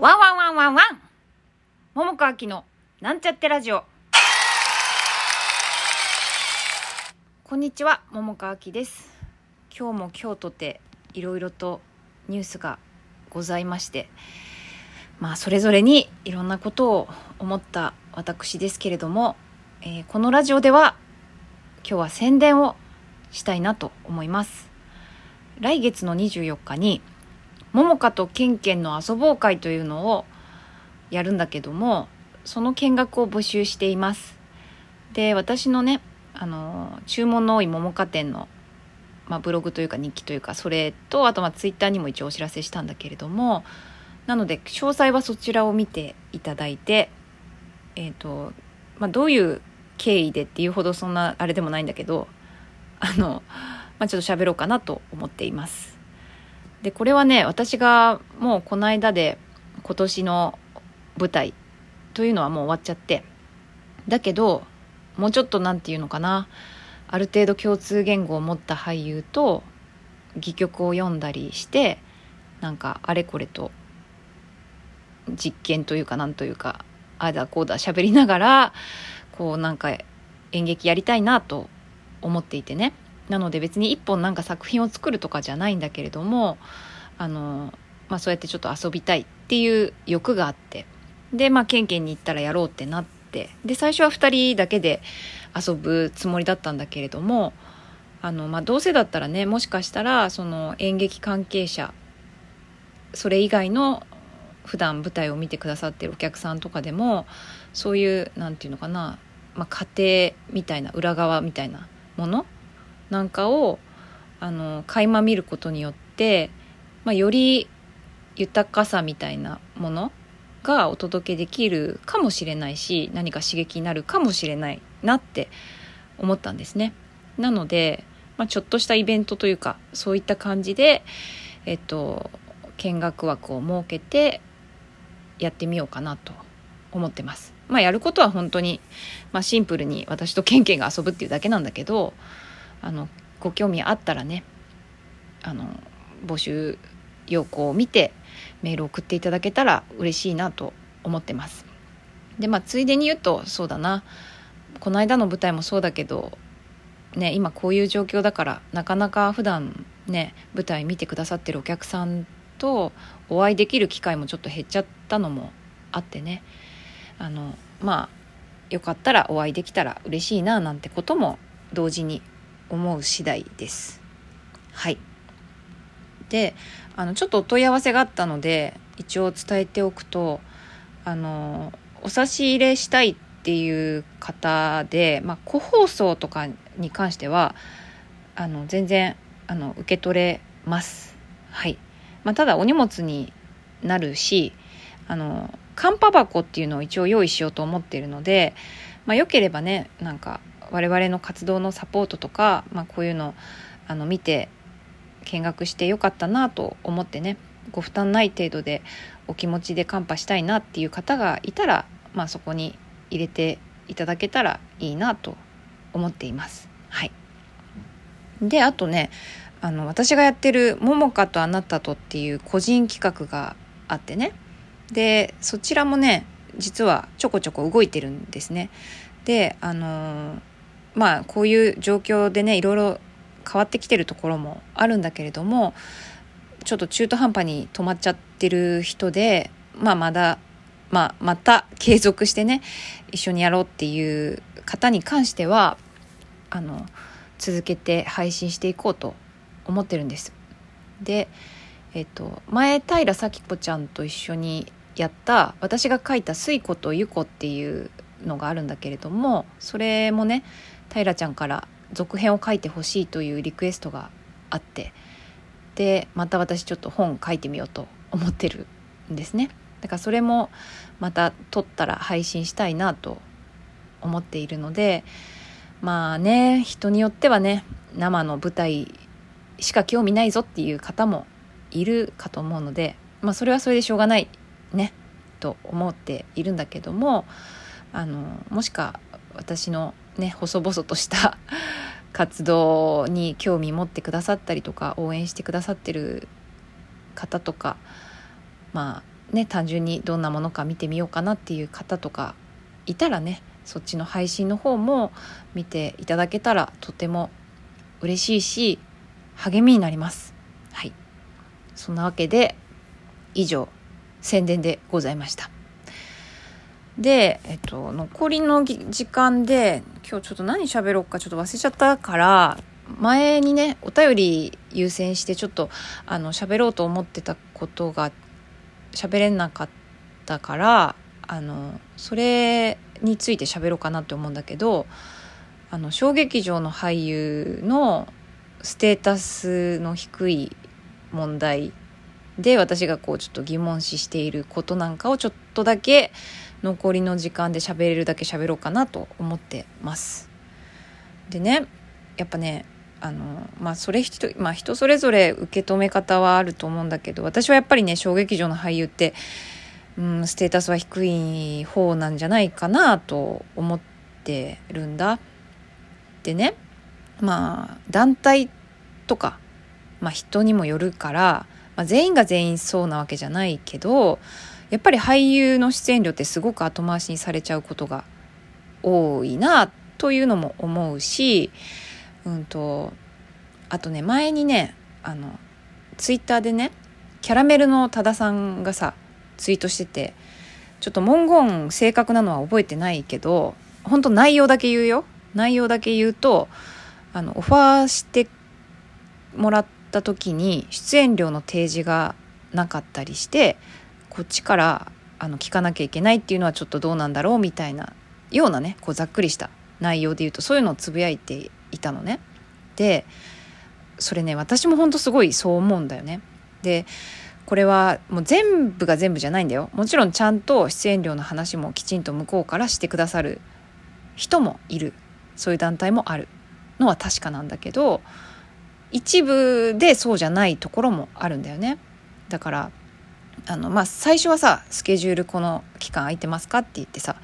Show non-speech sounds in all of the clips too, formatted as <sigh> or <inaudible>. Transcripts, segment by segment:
ワンワンワンワンワン。桃川きのなんちゃってラジオ。こんにちは桃川きです。今日も今日とていろいろとニュースがございましてまあそれぞれにいろんなことを思った私ですけれども、えーこのラジオでは今日は宣伝をしたいなと思います。来月の24日に桃香とケンケンの遊ぼう会というのをやるんだけどもその見学を募集しています。で私のねあの注文の多い桃香店の、まあ、ブログというか日記というかそれとあとまあツイッターにも一応お知らせしたんだけれどもなので詳細はそちらを見ていただいてえっ、と、まあ、どういう経緯でっていうほどそんなあれでもないんだけどあの、まあ、ちょっと喋ろうかなと思っています。でこれはね私がもうこの間で今年の舞台というのはもう終わっちゃってだけどもうちょっとなんていうのかなある程度共通言語を持った俳優と戯曲を読んだりしてなんかあれこれと実験というかなんというかああだこうだ喋りながらこうなんか演劇やりたいなと思っていてね。なので別に一本なんか作品を作るとかじゃないんだけれどもあの、まあ、そうやってちょっと遊びたいっていう欲があって。でまあケンケンに行ったらやろうってなって。で最初は2人だけで遊ぶつもりだったんだけれどもあの、まあ、どうせだったらねもしかしたらその演劇関係者それ以外の普段舞台を見てくださってるお客さんとかでもそういうなんていうのかな、まあ、家庭みたいな裏側みたいなものなんかをあの垣間見ることによって、まあ、より豊かさみたいなものがお届けできるかもしれないし何か刺激になるかもしれないなって思ったんですね。なので、まあ、ちょっとしたイベントというかそういった感じで、えっと、見学枠を設けてやってみようかなと思ってます。まあやることは本当に、まあ、シンプルに私とケンケンが遊ぶっていうだけなんだけどあのご興味あったらねあの募集要項を見てメール送っていただけたら嬉しいなと思ってます。でまあついでに言うとそうだなこの間の舞台もそうだけどね今こういう状況だからなかなか普段ね舞台見てくださってるお客さんとお会いできる機会もちょっと減っちゃったのもあってねあのまあよかったらお会いできたら嬉しいななんてことも同時に思う次第です。はい。であのちょっとお問い合わせがあったので一応伝えておくとあのお差し入れしたいっていう方で、まあ、個包装とかに関してはあの全然あの受け取れます。はい。まあ、ただお荷物になるしあのカンパ箱っていうのを一応用意しようと思っているので、まあ、よければねなんか我々の活動のサポートとか、まあ、こういうのあの見て見学してよかったなと思ってねご負担ない程度でお気持ちでカンパしたいなっていう方がいたら、まあ、そこに入れていただけたらいいなと思っています。はい、であとねあの私がやってる「ももかとあなたと」っていう個人企画があってねでそちらもね実はちょこちょこ動いてるんですね。であのーまあこういう状況でねいろいろ変わってきてるところもあるんだけれどもちょっと中途半端に止まっちゃってる人で、まあ、まだ、まあ、また継続してね一緒にやろうっていう方に関してはあの続けて配信していこうと思ってるんです。で、えっと、前平咲子ちゃんと一緒にやった私が書いた「すいことゆこ」っていうのがあるんだけれどもそれもね平ちゃんから続編を書いてほしいというリクエストがあってでまた私ちょっと本書いてみようと思ってるんですね。だからそれもまた撮ったら配信したいなと思っているのでまあね人によってはね生の舞台しか興味ないぞっていう方もいるかと思うのでまあそれはそれでしょうがないねと思っているんだけどもあのもしか私のね細々とした <laughs> 活動に興味持ってくださったりとか応援してくださってる方とかまあね単純にどんなものか見てみようかなっていう方とかいたらねそっちの配信の方も見ていただけたらとても嬉しいし励みになります。はい。そんなわけで以上宣伝でございました。で、えっと、残りの時間で今日ちょっと何喋ろうかちょっと忘れちゃったから前にねお便り優先してちょっとあの喋ろうと思ってたことが喋れなかったからあのそれについて喋ろうかなって思うんだけどあの小劇場の俳優のステータスの低い問題で私がこうちょっと疑問視していることなんかをちょっとだけ残りの時間で喋れるだけ喋ろうかなと思ってます。でねやっぱねあのまあそれ人,、まあ、人それぞれ受け止め方はあると思うんだけど私はやっぱりね小劇場の俳優って、うん、ステータスは低い方なんじゃないかなと思ってるんだ。でねまあ団体とか、まあ、人にもよるから、まあ、全員が全員そうなわけじゃないけどやっぱり俳優の出演料ってすごく後回しにされちゃうことが多いなというのも思うし、うんと、あとね前にねあのツイッターでねキャラメルの多田さんがさツイートしててちょっと文言正確なのは覚えてないけど本当内容だけ言うよ。内容だけ言うとあのオファーしてもらった時に出演料の提示がなかったりしてこっちからあの聞かなきゃいけないっていうのはちょっとどうなんだろうみたいなようなねこうざっくりした内容で言うとそういうのをつぶやいていたのね。でそれね私もほんとすごいそう思うんだよね。でこれはもう全部が全部じゃないんだよもちろんちゃんと出演料の話もきちんと向こうからしてくださる人もいるそういう団体もあるのは確かなんだけど一部でそうじゃないところもあるんだよねだからあのまあ最初はさスケジュールこの期間空いてますかって言ってさ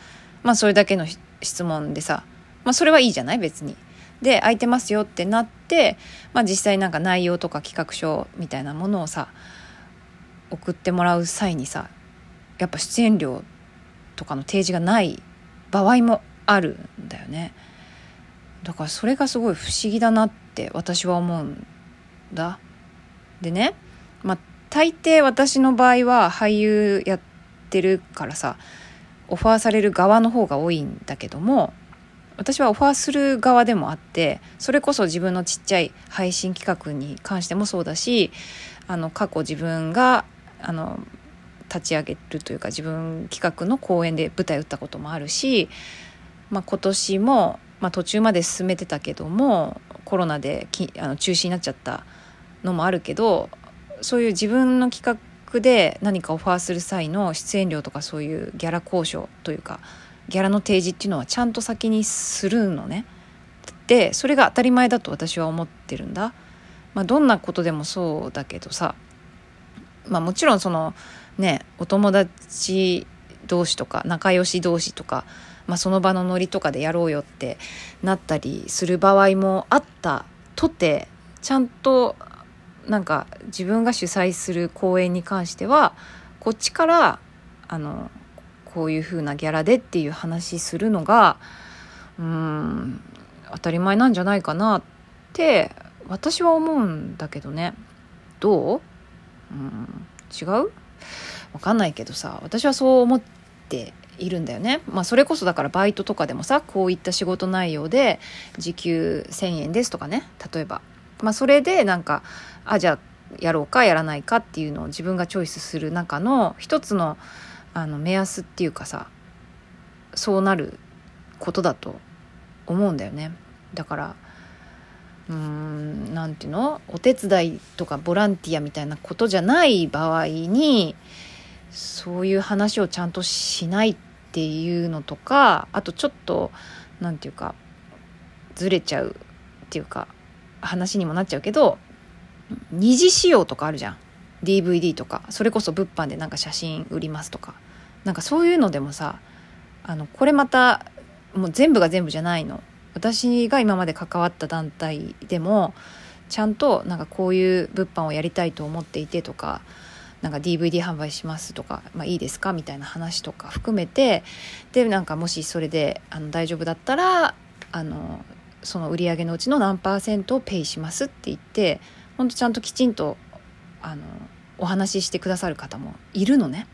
まあそれだけの質問でさまあそれはいいじゃない？別に。で空いてますよってなって、まあ、実際なんか内容とか企画書みたいなものをさ送ってもらう際にさやっぱ出演料とかの提示がない場合もあるんだよね。だからそれがすごい不思議だなって私は思うんだ。でね、まあ、大抵私の場合は俳優やってるからさオファーされる側の方が多いんだけども私はオファーする側でもあってそれこそ自分のちっちゃい配信企画に関してもそうだしあの過去自分があの立ち上げるというか自分企画の公演で舞台打ったこともあるし、まあ、今年もまあ、途中まで進めてたけどもコロナできあの中止になっちゃったのもあるけどそういう自分の企画で何かオファーする際の出演料とかそういうギャラ交渉というかギャラの提示っていうのはちゃんと先にするのね。でそれが当たり前だと私は思ってるんだ。まあ、どんなことでもそうだけどさ、まあ、もちろんそのねお友達同士とか仲良し同士とかまあ、その場のノリとかでやろうよってなったりする場合もあったとてちゃんとなんか自分が主催する公演に関してはこっちからあのこういう風なギャラでっていう話するのがうん当たり前なんじゃないかなって私は思うんだけどね。どう？うん違う？わかんないけどさ私はそう思っているんだよね。まあ、それこそだからバイトとかでもさこういった仕事内容で時給1,000円ですとかね例えば、まあ、それでなんかあじゃあやろうかやらないかっていうのを自分がチョイスする中の一つのあの目安っていうかさそうなることだと思うんだよね。だからうーん何ていうの？お手伝いとかボランティアみたいなことじゃない場合にそういう話をちゃんとしないっていうのとかあとちょっと何て言うかずれちゃうっていうか話にもなっちゃうけど二次使用とかあるじゃん。DVD とか。それこそ物販でなんか写真売りますとか。なんかそういうのでもさあのこれまたもう全部が全部じゃないの。私が今まで関わった団体でもちゃんとなんかこういう物販をやりたいと思っていてとかなんか DVD 販売しますとか、まあ、いいですかみたいな話とか含めてでなんかもしそれであの大丈夫だったらあのその売り上げのうちの何パーセントをペイしますって言って本当ちゃんときちんとあのお話ししてくださる方もいるのね。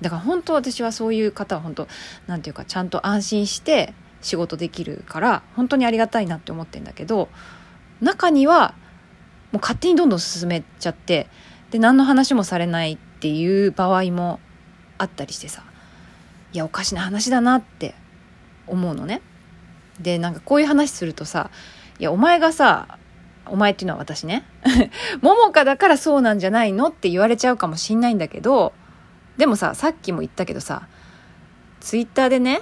だから本当私はそういう方は本当なんていうかちゃんと安心して仕事できるから本当にありがたいなって思ってんだけど中にはもう勝手にどんどん進めちゃってで何の話もされないっていう場合もあったりしてさいやおかしな話だなって思うのね。でなんかこういう話するとさいやお前がさお前っていうのは私ね <laughs> 桃香だからそうなんじゃないのって言われちゃうかもしんないんだけどでもささっきも言ったけどさツイッターでね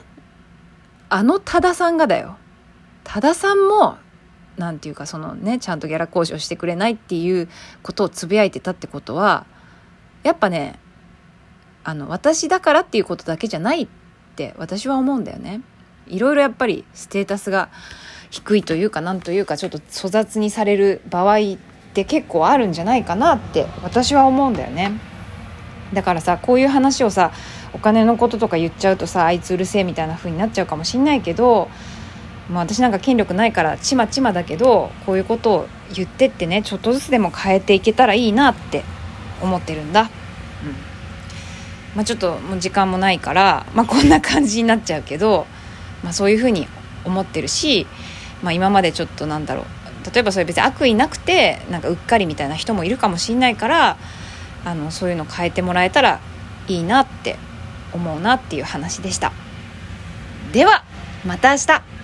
あの多田さんがだよ多田さんもなんていうかそのねちゃんとギャラ交渉してくれないっていうことをつぶやいてたってことはやっぱねあの私だからっていうことだけじゃないって私は思うんだよね。いろいろやっぱりステータスが低いというかなんというかちょっと粗雑にされる場合って結構あるんじゃないかなって私は思うんだよね。だからさこういう話をさお金のこととか言っちゃうとさあいつうるせえみたいな風になっちゃうかもしんないけど、まあ、私なんか権力ないからちまちまだけどこういうことを言ってってねちょっとずつでも変えていけたらいいなって思ってるんだ。うんまあ、ちょっともう時間もないから、まあ、こんな感じになっちゃうけど、まあ、そういうふうに思ってるし、まあ、今までちょっとなんだろう例えばそれ別に悪意なくてなんかうっかりみたいな人もいるかもしんないからあのそういうの変えてもらえたらいいなって思うなっていう話でした。ではまた明日。